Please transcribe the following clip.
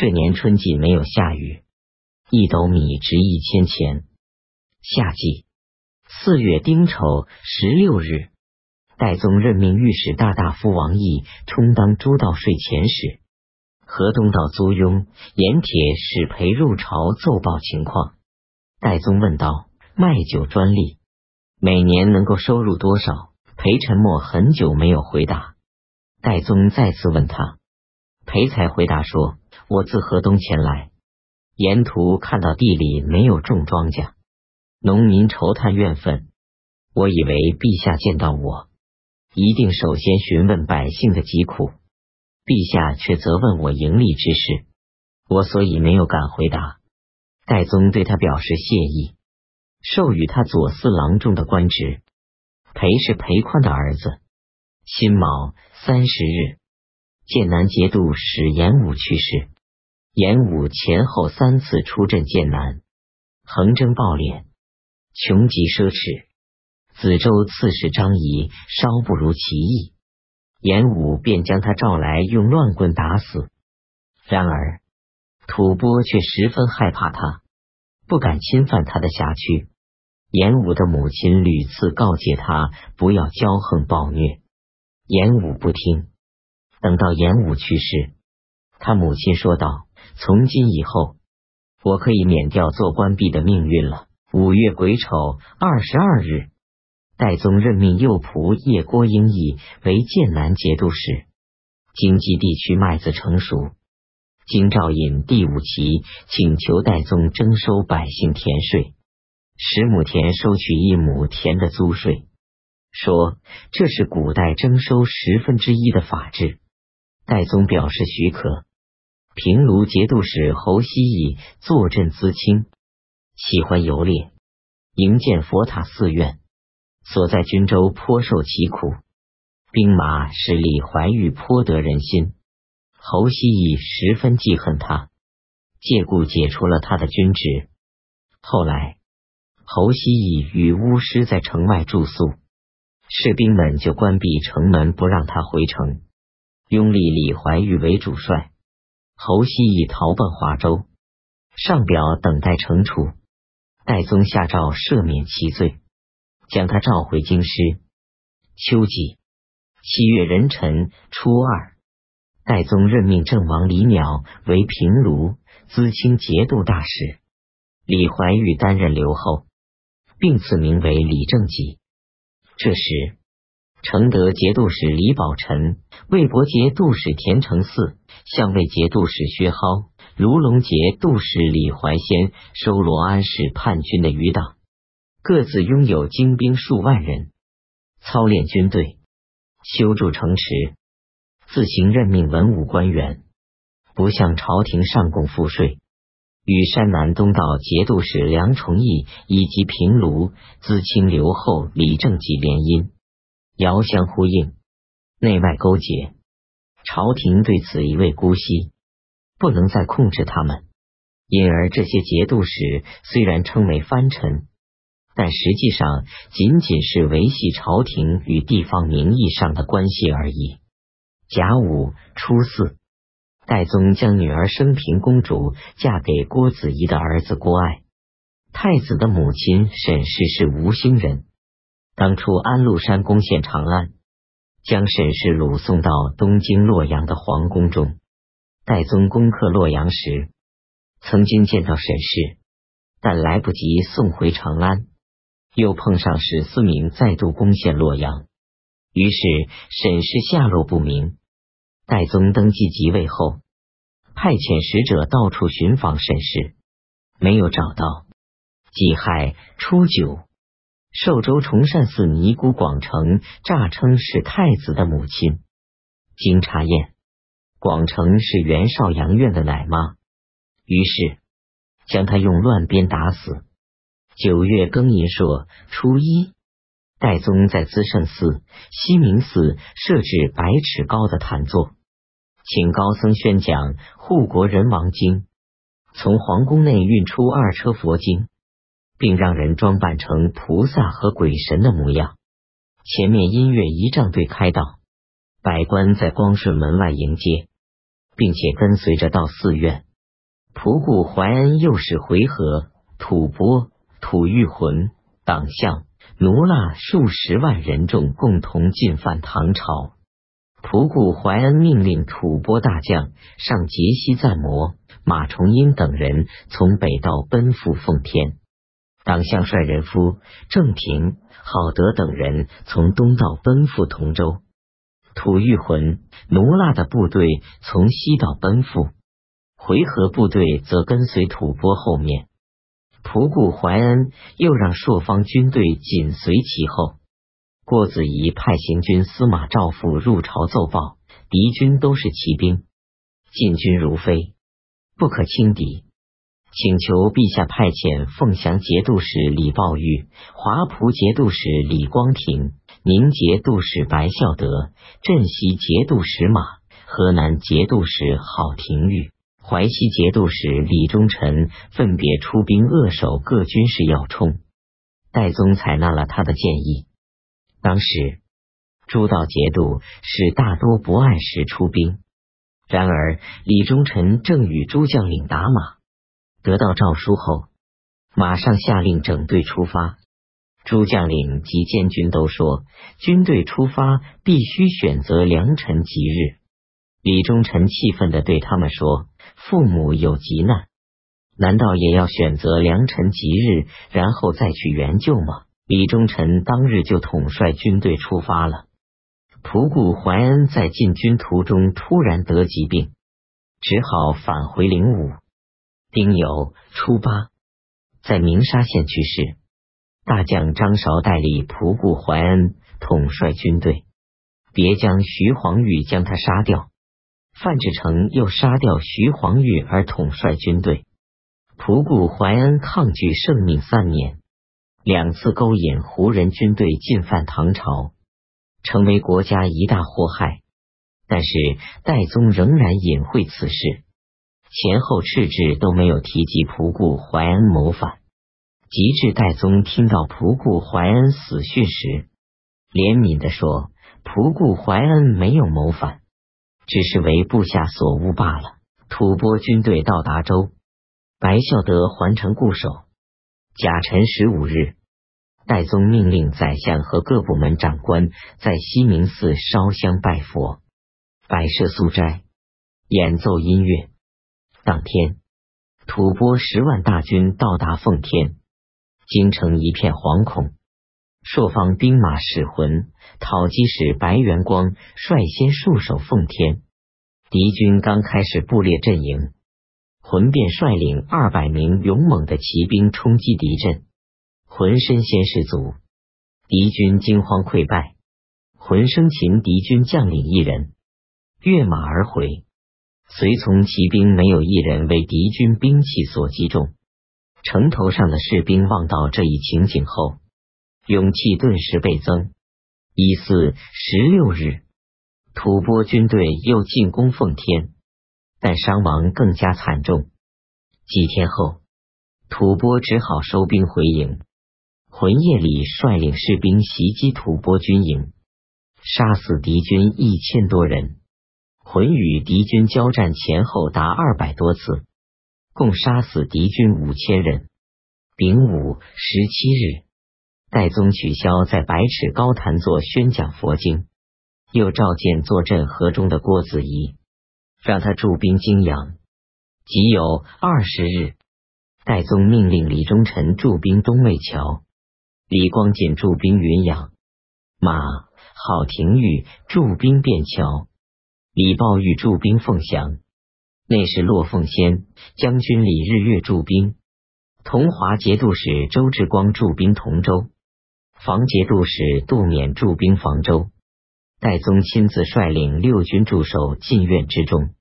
这年春季没有下雨，一斗米值一千钱。夏季四月丁丑十六日，代宗任命御史大大夫王毅充当诸道税前使。河东道租庸盐铁使裴入朝奏报情况。代宗问道：“卖酒专利每年能够收入多少？”裴沉默很久没有回答。戴宗再次问他，裴才回答说：“我自河东前来，沿途看到地里没有种庄稼，农民愁叹怨愤。我以为陛下见到我，一定首先询问百姓的疾苦，陛下却责问我盈利之事，我所以没有敢回答。”戴宗对他表示谢意，授予他左司郎中的官职。裴是裴宽的儿子。辛卯三十日，剑南节度使严武去世。严武前后三次出镇剑南，横征暴敛，穷极奢侈。子州刺史张仪稍不如其意，严武便将他召来，用乱棍打死。然而。吐蕃却十分害怕他，不敢侵犯他的辖区。严武的母亲屡次告诫他不要骄横暴虐，严武不听。等到严武去世，他母亲说道：“从今以后，我可以免掉做官婢的命运了。”五月癸丑二十二日，代宗任命右仆叶郭英义为剑南节度使。经济地区麦子成熟。京兆尹第五旗请求代宗征收百姓田税，十亩田收取一亩田的租税，说这是古代征收十分之一的法制。代宗表示许可。平卢节度使侯希义坐镇淄青，喜欢游猎，营建佛塔寺院，所在军州颇受其苦，兵马使李怀玉颇得人心。侯希义十分记恨他，借故解除了他的军职。后来，侯希义与巫师在城外住宿，士兵们就关闭城门，不让他回城。拥立李怀玉为主帅，侯希义逃奔华州，上表等待惩处。戴宗下诏赦免其罪，将他召回京师。秋季七月壬辰初二。代宗任命郑王李邈为平卢、淄青节度大使，李怀玉担任留后，并赐名为李正己。这时，承德节度使李宝臣、魏博节度使田承嗣、相魏节度使薛蒿、卢龙节度使李怀仙收罗安市叛军的余党，各自拥有精兵数万人，操练军队，修筑城池。自行任命文武官员，不向朝廷上贡赋税，与山南东道节度使梁崇义以及平卢、淄青留后李正己联姻，遥相呼应，内外勾结。朝廷对此一味姑息，不能再控制他们，因而这些节度使虽然称为藩臣，但实际上仅仅是维系朝廷与地方名义上的关系而已。甲午初四，代宗将女儿升平公主嫁给郭子仪的儿子郭爱。太子的母亲沈氏是吴兴人，当初安禄山攻陷长安，将沈氏掳送到东京洛阳的皇宫中。戴宗攻克洛阳时，曾经见到沈氏，但来不及送回长安，又碰上史思明再度攻陷洛阳，于是沈氏下落不明。代宗登基即位后，派遣使者到处寻访沈氏，没有找到。己亥初九，寿州崇善寺尼姑广成诈称是太子的母亲，经查验，广成是袁绍阳院的奶妈，于是将他用乱鞭打死。九月庚寅朔初一，代宗在资圣寺西明寺设置百尺高的坛座。请高僧宣讲《护国人王经》，从皇宫内运出二车佛经，并让人装扮成菩萨和鬼神的模样。前面音乐仪仗队开道，百官在光顺门外迎接，并且跟随着到寺院。仆固怀恩又使回纥、吐蕃、吐谷浑、党项、奴腊数十万人众共同进犯唐朝。仆固怀恩命令吐蕃大将上杰西赞摩、马崇英等人从北道奔赴奉天。党项率人夫郑平、郝德等人从东道奔赴同州。吐谷浑、奴腊的部队从西道奔赴。回纥部队则跟随吐蕃后面，仆固怀恩又让朔方军队紧随其后。郭子仪派行军司马赵父入朝奏报，敌军都是骑兵，进军如飞，不可轻敌，请求陛下派遣凤翔节度使李抱玉、华蒲节度使李光庭、宁节度使白孝德、镇西节度使马、河南节度使郝廷玉。淮西节度使李忠臣分别出兵扼守各军事要冲，戴宗采纳了他的建议。当时诸道节度使大多不按时出兵，然而李忠臣正与诸将领打马，得到诏书后，马上下令整队出发。诸将领及监军都说，军队出发必须选择良辰吉日。李忠臣气愤的对他们说。父母有急难，难道也要选择良辰吉日，然后再去援救吗？李忠臣当日就统帅军队出发了。仆固怀恩在进军途中突然得疾病，只好返回灵武。丁酉初八，在鸣沙县去世。大将张韶代理仆固怀恩统帅军队，别将徐黄玉将他杀掉。范志成又杀掉徐黄玉而统帅军队，仆固怀恩抗拒圣命三年，两次勾引胡人军队进犯唐朝，成为国家一大祸害。但是戴宗仍然隐晦此事，前后敕制都没有提及仆固怀恩谋反。及至戴宗听到仆固怀恩死讯时，怜悯的说：“仆固怀恩没有谋反。”只是为部下所误罢了。吐蕃军队到达州，白孝德还城固守。甲辰十五日，戴宗命令宰相和各部门长官在西明寺烧香拜佛，摆设素斋，演奏音乐。当天，吐蕃十万大军到达奉天，京城一片惶恐。朔方兵马使魂、讨击使白元光率先戍守奉天，敌军刚开始布列阵营，浑便率领二百名勇猛的骑兵冲击敌阵，浑身先士卒，敌军惊慌溃败。浑生擒敌军将领一人，跃马而回，随从骑兵没有一人为敌军兵器所击中。城头上的士兵望到这一情景后。勇气顿时倍增。一四十六日，吐蕃军队又进攻奉天，但伤亡更加惨重。几天后，吐蕃只好收兵回营。浑夜里率领士兵袭击吐蕃军营，杀死敌军一千多人。浑与敌军交战前后达二百多次，共杀死敌军五千人。丙午十七日。戴宗取消在百尺高坛座宣讲佛经，又召见坐镇河中的郭子仪，让他驻兵泾阳。即有二十日，戴宗命令李忠臣驻兵东魏桥，李光锦驻兵云阳，马郝廷玉驻兵汴桥，李抱玉驻兵凤翔，内侍骆凤仙将军李日月驻兵，同华节度使周志光驻兵同州。房节度使杜勉驻兵房州，戴宗亲自率领六军驻守禁苑之中。